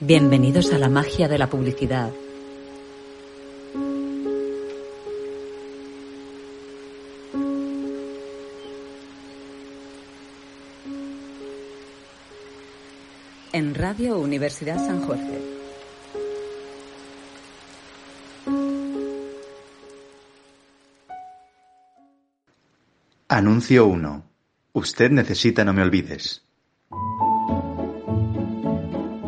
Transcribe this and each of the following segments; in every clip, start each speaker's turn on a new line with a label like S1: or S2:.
S1: Bienvenidos a la magia de la publicidad. En Radio Universidad San Jorge.
S2: Anuncio 1. Usted necesita No Me Olvides.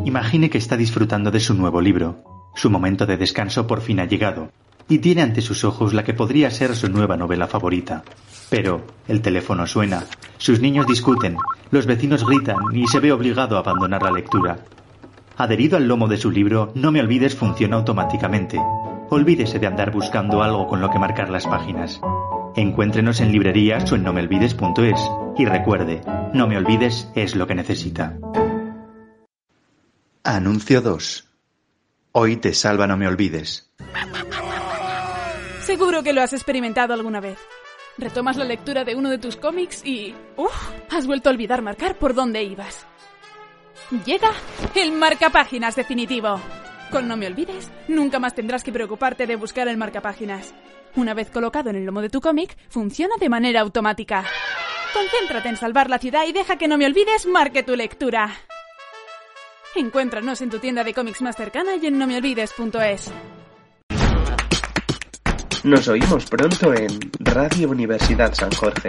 S2: Imagine que está disfrutando de su nuevo libro. Su momento de descanso por fin ha llegado, y tiene ante sus ojos la que podría ser su nueva novela favorita. Pero el teléfono suena, sus niños discuten, los vecinos gritan y se ve obligado a abandonar la lectura. Adherido al lomo de su libro, No me olvides funciona automáticamente. Olvídese de andar buscando algo con lo que marcar las páginas. Encuéntrenos en librerías o en nomeolvides.es y recuerde, No me olvides es lo que necesita. Anuncio 2. Hoy te salva No me olvides.
S3: Seguro que lo has experimentado alguna vez. Retomas la lectura de uno de tus cómics y... ¡Uf! Has vuelto a olvidar marcar por dónde ibas. Llega el marcapáginas definitivo. Con No me olvides, nunca más tendrás que preocuparte de buscar el marcapáginas. Una vez colocado en el lomo de tu cómic, funciona de manera automática. Concéntrate en salvar la ciudad y deja que No me olvides marque tu lectura. Encuéntranos en tu tienda de cómics más cercana y en nomeolvides.es.
S4: Nos oímos pronto en Radio Universidad San Jorge.